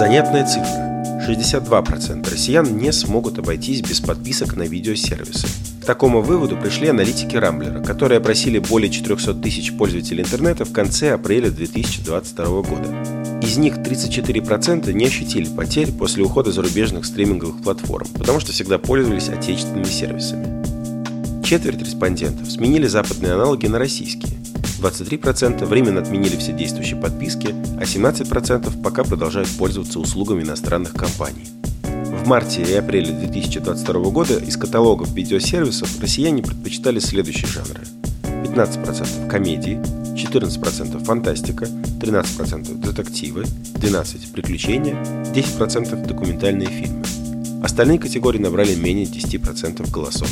Занятная цифра. 62% россиян не смогут обойтись без подписок на видеосервисы. К такому выводу пришли аналитики Рамблера, которые опросили более 400 тысяч пользователей интернета в конце апреля 2022 года. Из них 34% не ощутили потерь после ухода зарубежных стриминговых платформ, потому что всегда пользовались отечественными сервисами. Четверть респондентов сменили западные аналоги на российские. 23% временно отменили все действующие подписки, а 17% пока продолжают пользоваться услугами иностранных компаний. В марте и апреле 2022 года из каталогов видеосервисов россияне предпочитали следующие жанры. 15% комедии, 14% фантастика, 13% детективы, 12% приключения, 10% документальные фильмы. Остальные категории набрали менее 10% голосов.